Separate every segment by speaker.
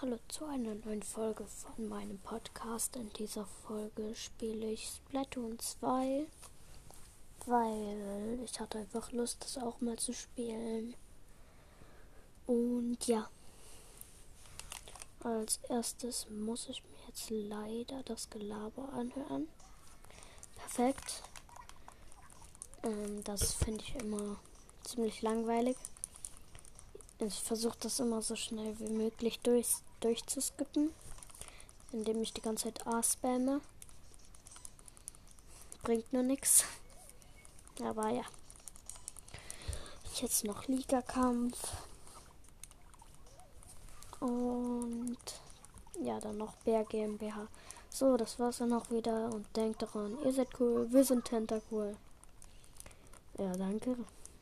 Speaker 1: Hallo zu einer neuen Folge von meinem Podcast. In dieser Folge spiele ich Splatoon 2, weil ich hatte einfach Lust, das auch mal zu spielen. Und ja, als erstes muss ich mir jetzt leider das Gelaber anhören. Perfekt. Ähm, das finde ich immer ziemlich langweilig. Ich versuche das immer so schnell wie möglich durch, durchzuskippen, indem ich die ganze Zeit A spamme. Bringt nur nichts. Aber ja. Jetzt noch Liga-Kampf. Und ja, dann noch Bär GmbH. So, das war's dann auch wieder. Und denkt daran, ihr seid cool, wir sind Tentacool. Ja, danke.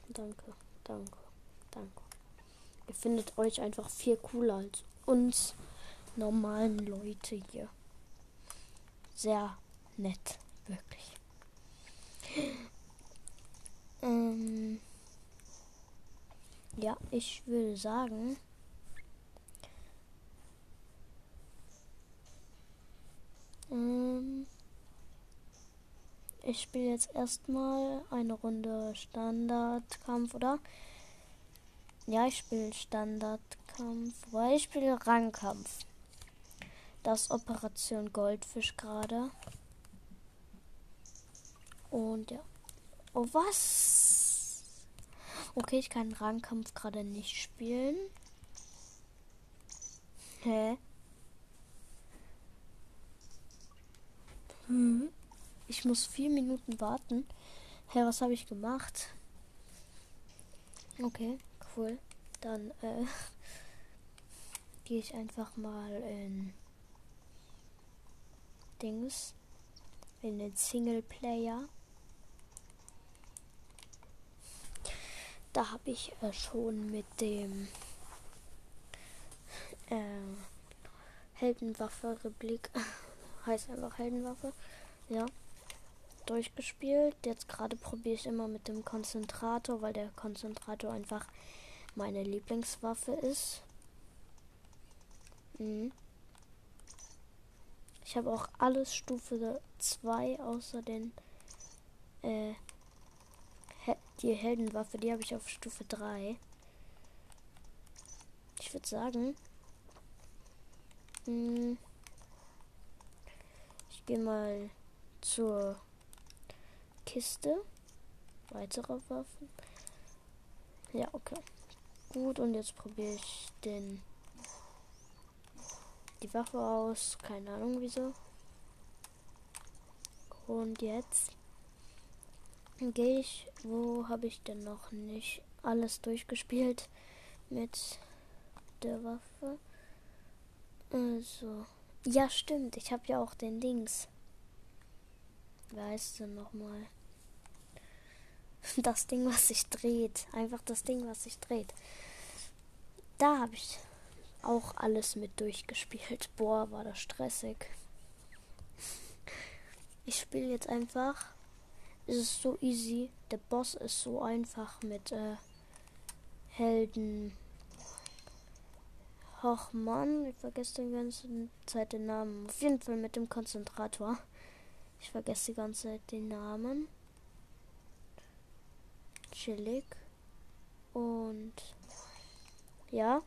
Speaker 1: Danke, danke, danke. Ihr findet euch einfach viel cooler als uns normalen Leute hier. Sehr nett, wirklich. Ähm, ja, ich würde sagen, ähm, ich spiele jetzt erstmal eine Runde Standardkampf, oder? Ja, ich spiele Standardkampf, weil ich spiele Rangkampf. Das Operation Goldfisch gerade. Und ja. Oh, was? Okay, ich kann Rangkampf gerade nicht spielen. Hä? Hm. Ich muss vier Minuten warten. Hä, was habe ich gemacht? Okay cool. Dann äh, gehe ich einfach mal in Dings, in den Singleplayer. Da habe ich äh, schon mit dem äh, Heldenwaffe Replik, heißt einfach Heldenwaffe, ja, durchgespielt. Jetzt gerade probiere ich immer mit dem Konzentrator, weil der Konzentrator einfach meine Lieblingswaffe ist. Mhm. Ich habe auch alles Stufe 2 außer den äh, die Heldenwaffe, die habe ich auf Stufe 3. Ich würde sagen, mh, hm, ich gehe mal zur Kiste. Weitere Waffen. Ja, okay. Gut, und jetzt probiere ich den die Waffe aus. Keine Ahnung wieso. Und jetzt gehe ich. Wo habe ich denn noch nicht alles durchgespielt mit der Waffe? Also. Ja, stimmt. Ich habe ja auch den Dings. Wer heißt denn nochmal? Das Ding, was sich dreht. Einfach das Ding, was sich dreht. Da habe ich auch alles mit durchgespielt. Boah, war das stressig. Ich spiele jetzt einfach. Es ist so easy. Der Boss ist so einfach mit äh, Helden. Och Mann, ich vergesse die ganze Zeit den Namen. Auf jeden Fall mit dem Konzentrator. Ich vergesse die ganze Zeit den Namen. Chillig. Und ja.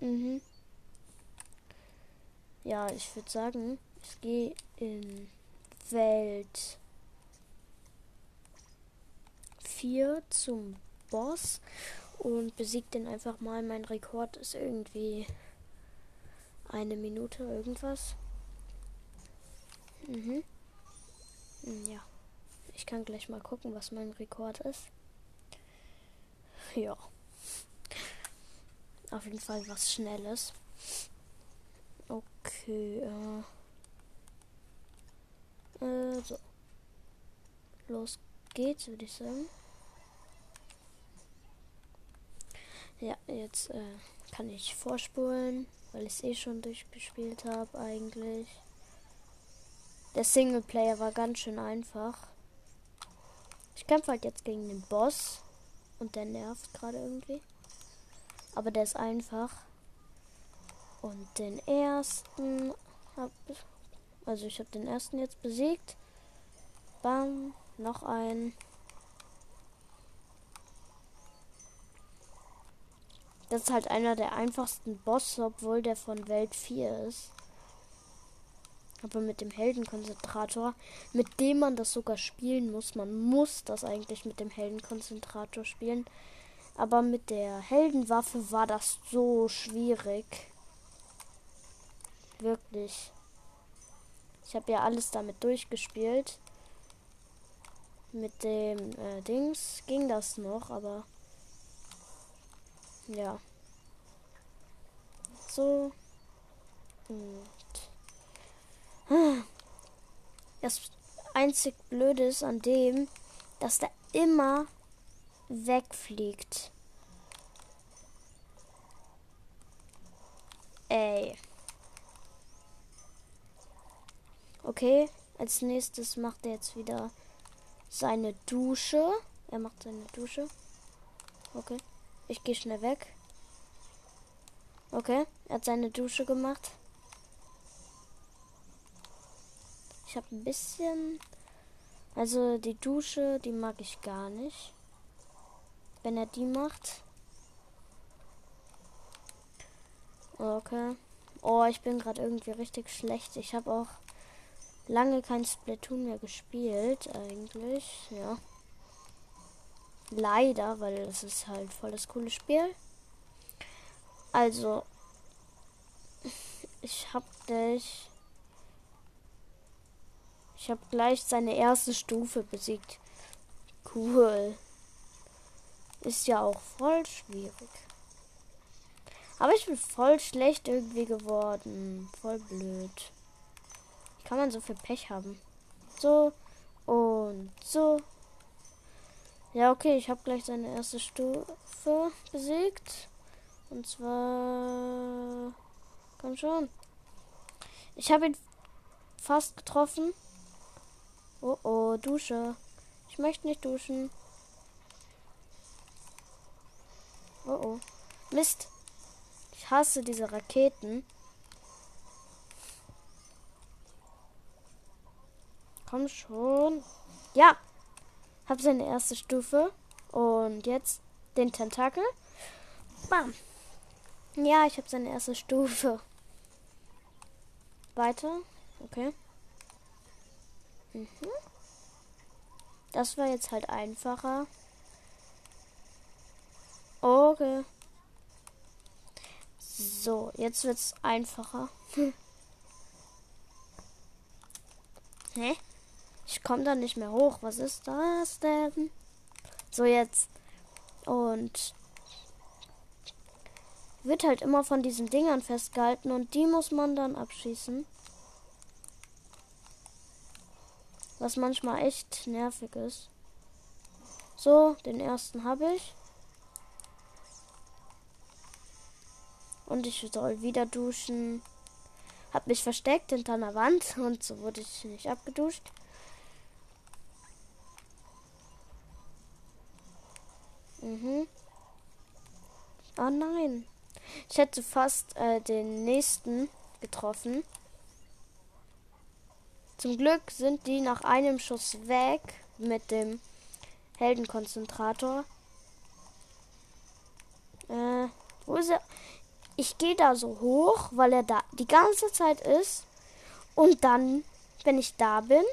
Speaker 1: Mhm. Ja, ich würde sagen, ich gehe in Welt 4 zum Boss und besiegt den einfach mal. Mein Rekord ist irgendwie eine Minute irgendwas. Mhm. Ja. Ich kann gleich mal gucken, was mein Rekord ist. Ja. Auf jeden Fall was Schnelles. Okay, äh. äh so. Los geht's, würde ich sagen. Ja, jetzt äh, kann ich vorspulen, weil ich es eh schon durchgespielt habe eigentlich. Der Singleplayer war ganz schön einfach. Ich kämpfe halt jetzt gegen den Boss. Und der nervt gerade irgendwie. Aber der ist einfach. Und den ersten hab also ich habe den ersten jetzt besiegt. Bam, noch ein. Das ist halt einer der einfachsten Bosse, obwohl der von Welt 4 ist. Aber mit dem Heldenkonzentrator, mit dem man das sogar spielen muss. Man muss das eigentlich mit dem Heldenkonzentrator spielen. Aber mit der Heldenwaffe war das so schwierig. Wirklich. Ich habe ja alles damit durchgespielt. Mit dem äh, Dings ging das noch, aber ja. So. Und das einzig Blöde ist an dem, dass der immer wegfliegt. Ey. Okay, als nächstes macht er jetzt wieder seine Dusche. Er macht seine Dusche. Okay, ich gehe schnell weg. Okay, er hat seine Dusche gemacht. Ich habe ein bisschen. Also die Dusche, die mag ich gar nicht. Wenn er die macht. Okay. Oh, ich bin gerade irgendwie richtig schlecht. Ich habe auch lange kein Splatoon mehr gespielt, eigentlich. Ja. Leider, weil es ist halt voll das coole Spiel. Also, ich hab dich. Ich habe gleich seine erste Stufe besiegt. Cool. Ist ja auch voll schwierig. Aber ich bin voll schlecht irgendwie geworden. Voll blöd kann man so viel Pech haben? So und so. Ja, okay, ich habe gleich seine erste Stufe besiegt. Und zwar. Komm schon. Ich habe ihn fast getroffen. Oh oh, Dusche. Ich möchte nicht duschen. Oh oh. Mist. Ich hasse diese Raketen. Komm schon. Ja. Hab seine erste Stufe. Und jetzt den Tentakel. Bam. Ja, ich habe seine erste Stufe. Weiter. Okay. Mhm. Das war jetzt halt einfacher. Okay. So, jetzt wird's einfacher. Hä? Ich komme da nicht mehr hoch. Was ist das denn? So jetzt. Und wird halt immer von diesen Dingern festgehalten und die muss man dann abschießen. Was manchmal echt nervig ist. So, den ersten habe ich. Und ich soll wieder duschen. Hab mich versteckt hinter einer Wand und so wurde ich nicht abgeduscht. Mhm. Oh nein. Ich hätte fast äh, den nächsten getroffen. Zum Glück sind die nach einem Schuss weg mit dem Heldenkonzentrator. Äh, wo ist er? Ich gehe da so hoch, weil er da die ganze Zeit ist. Und dann, wenn ich da bin,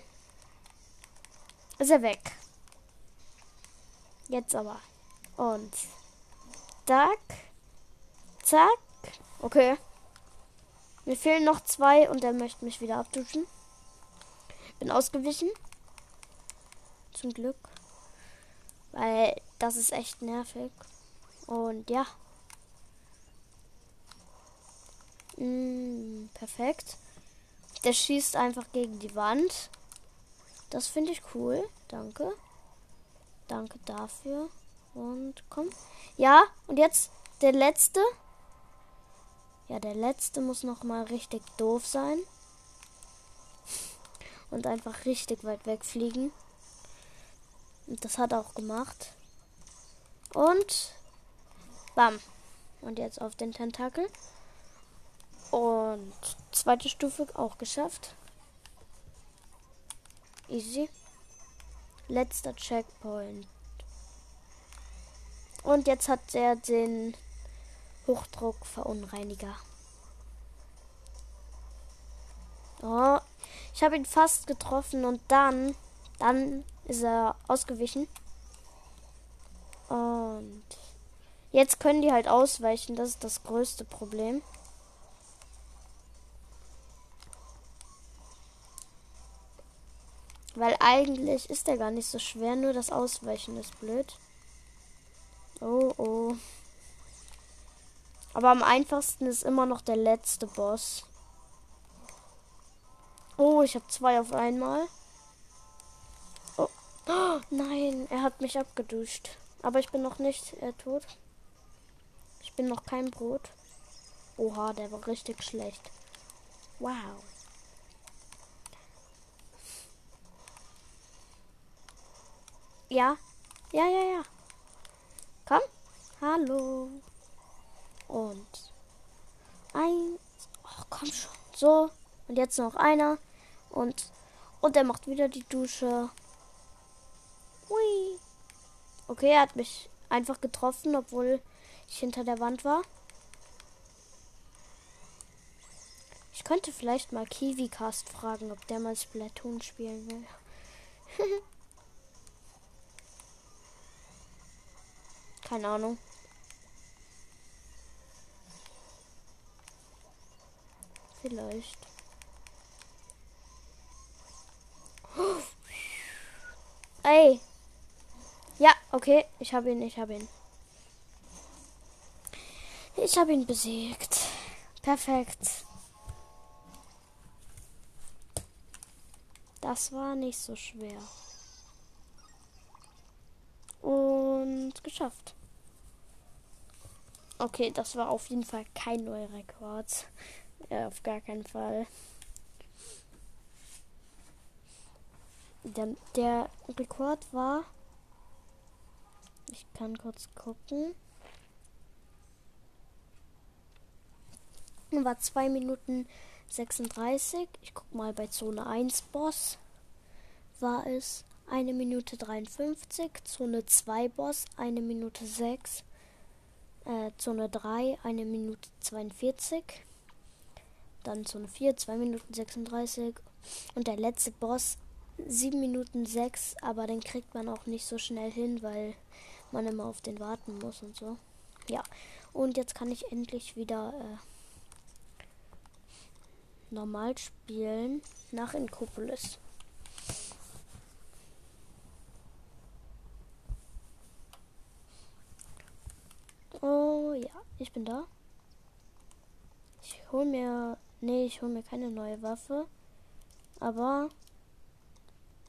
Speaker 1: ist er weg. Jetzt aber. Und zack. Zack. Okay. Mir fehlen noch zwei und er möchte mich wieder abduschen. Bin ausgewichen. Zum Glück. Weil das ist echt nervig. Und ja. Mm, perfekt. Der schießt einfach gegen die Wand. Das finde ich cool. Danke. Danke dafür. Und komm. Ja, und jetzt der letzte. Ja, der letzte muss noch mal richtig doof sein. Und einfach richtig weit wegfliegen. Und das hat er auch gemacht. Und bam. Und jetzt auf den Tentakel. Und zweite Stufe auch geschafft. Easy. Letzter Checkpoint. Und jetzt hat er den Hochdruckverunreiniger. Oh, ich habe ihn fast getroffen und dann, dann ist er ausgewichen. Und jetzt können die halt ausweichen. Das ist das größte Problem. Weil eigentlich ist er gar nicht so schwer, nur das Ausweichen ist blöd. Oh, oh. Aber am einfachsten ist immer noch der letzte Boss. Oh, ich habe zwei auf einmal. Oh. oh. nein, er hat mich abgeduscht. Aber ich bin noch nicht äh, tot. Ich bin noch kein Brot. Oha, der war richtig schlecht. Wow. Ja. Ja, ja, ja. Komm. Hallo. Und eins. Oh, komm schon. So. Und jetzt noch einer. Und. Und er macht wieder die Dusche. Hui. Okay, er hat mich einfach getroffen, obwohl ich hinter der Wand war. Ich könnte vielleicht mal KiwiCast fragen, ob der mal Splatoon spielen will. Keine Ahnung. Vielleicht. Ey. Ja, okay. Ich habe ihn, ich habe ihn. Ich habe ihn besiegt. Perfekt. Das war nicht so schwer. Und geschafft. Okay, das war auf jeden Fall kein neuer Rekord. Ja, auf gar keinen Fall. Der, der Rekord war. Ich kann kurz gucken. War 2 Minuten 36. Ich guck mal bei Zone 1 Boss. War es 1 Minute 53. Zone 2 Boss 1 Minute 6 äh, Zone 3 eine Minute 42. Dann Zone 4 2 Minuten 36. Und der letzte Boss 7 Minuten 6. Aber den kriegt man auch nicht so schnell hin, weil man immer auf den warten muss und so. Ja. Und jetzt kann ich endlich wieder äh, normal spielen nach Inkopolis. Oh ja, ich bin da. Ich hol mir. Nee, ich hol mir keine neue Waffe. Aber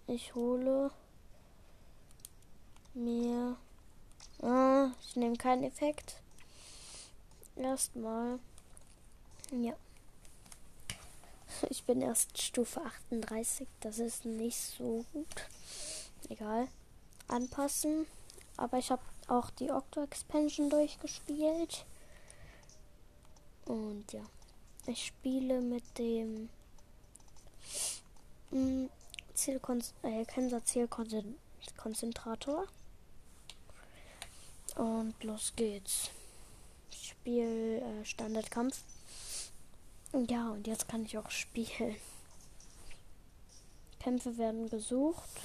Speaker 1: ich hole mir. Ah, ich nehme keinen Effekt. Erstmal. Ja. Ich bin erst Stufe 38. Das ist nicht so gut. Egal. Anpassen. Aber ich habe auch die Octo Expansion durchgespielt. Und ja, ich spiele mit dem mh, Zielkon äh. Und los geht's. Ich spiele äh, Standardkampf. Ja, und jetzt kann ich auch spielen. Kämpfe werden gesucht.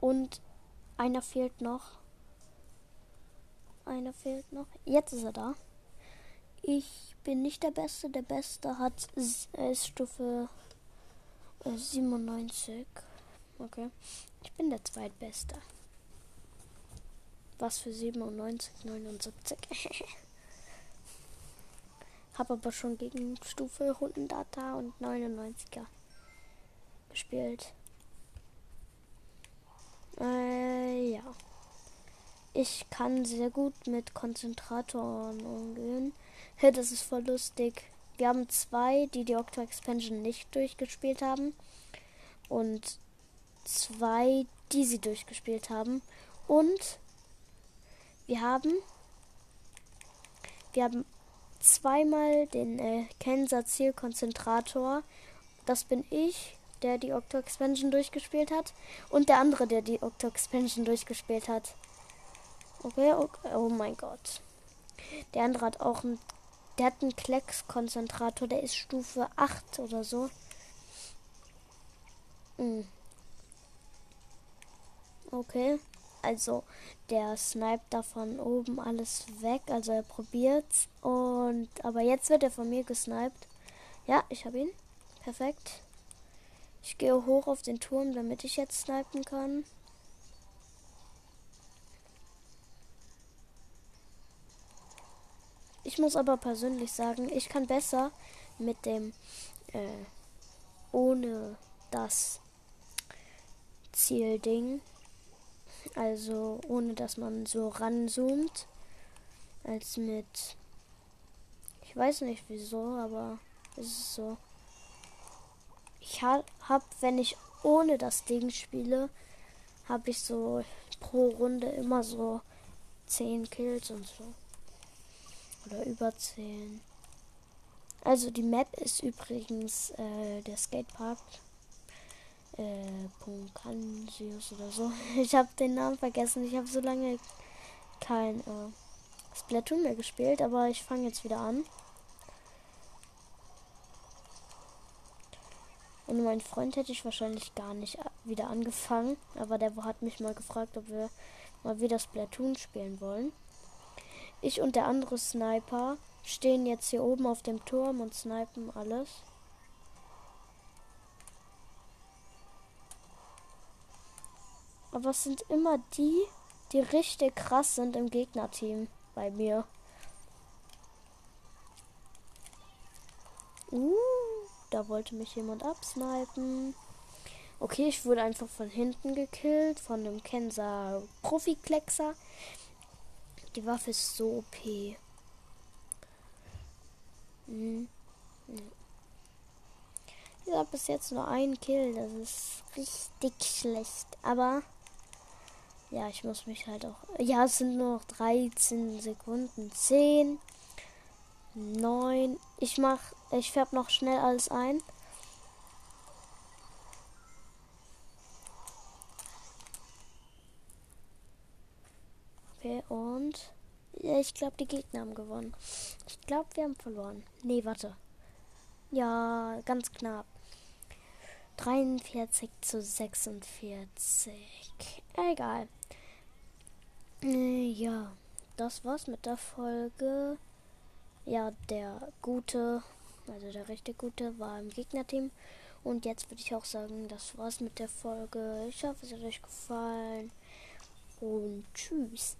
Speaker 1: Und einer fehlt noch. Einer fehlt noch. Jetzt ist er da. Ich bin nicht der Beste. Der Beste hat äh, Stufe äh, 97. Okay. Ich bin der Zweitbeste. Was für 97, 79. Hab aber schon gegen Stufe 100er und 99er gespielt. Äh, ja. Ich kann sehr gut mit Konzentratoren umgehen. Hey, das ist voll lustig. Wir haben zwei, die die Octo Expansion nicht durchgespielt haben. Und zwei, die sie durchgespielt haben. Und wir haben wir haben zweimal den äh, Kenser Zielkonzentrator. Das bin ich, der die Octo Expansion durchgespielt hat. Und der andere, der die Octo Expansion durchgespielt hat. Okay, okay. Oh mein Gott. Der andere hat auch einen. Der hat einen Klecks-Konzentrator, der ist Stufe 8 oder so. Hm. Okay. Also der sniped da von oben alles weg. Also er probiert's. Und aber jetzt wird er von mir gesniped. Ja, ich habe ihn. Perfekt. Ich gehe hoch auf den Turm, damit ich jetzt snipen kann. Ich muss aber persönlich sagen, ich kann besser mit dem äh, ohne das Zielding also ohne dass man so ranzoomt. Als mit. Ich weiß nicht wieso, aber es ist so. Ich habe, wenn ich ohne das Ding spiele, habe ich so pro Runde immer so 10 Kills und so. Oder über 10. Also die Map ist übrigens äh, der Skatepark äh, oder so. Ich habe den Namen vergessen. Ich habe so lange kein äh, Splatoon mehr gespielt, aber ich fange jetzt wieder an. Und mein Freund hätte ich wahrscheinlich gar nicht wieder angefangen, aber der hat mich mal gefragt, ob wir mal wieder Splatoon spielen wollen. Ich und der andere Sniper stehen jetzt hier oben auf dem Turm und snipen alles. Aber es sind immer die, die richtig krass sind im Gegnerteam bei mir. Uh, da wollte mich jemand absnipen. Okay, ich wurde einfach von hinten gekillt, von einem Kenser Profi-Kleckser. Die Waffe ist so OP. Hm. Ich habe bis jetzt nur einen Kill. Das ist richtig schlecht. Aber ja, ich muss mich halt auch. Ja, es sind nur noch 13 Sekunden. 10, 9. Ich mach. Ich färb noch schnell alles ein. Okay, und. Ja, ich glaube, die Gegner haben gewonnen. Ich glaube, wir haben verloren. Nee, warte. Ja, ganz knapp. 43 zu 46. Egal. Äh, ja, das war's mit der Folge. Ja, der Gute, also der rechte Gute, war im Gegnerteam. Und jetzt würde ich auch sagen, das war's mit der Folge. Ich hoffe, es hat euch gefallen. Und tschüss.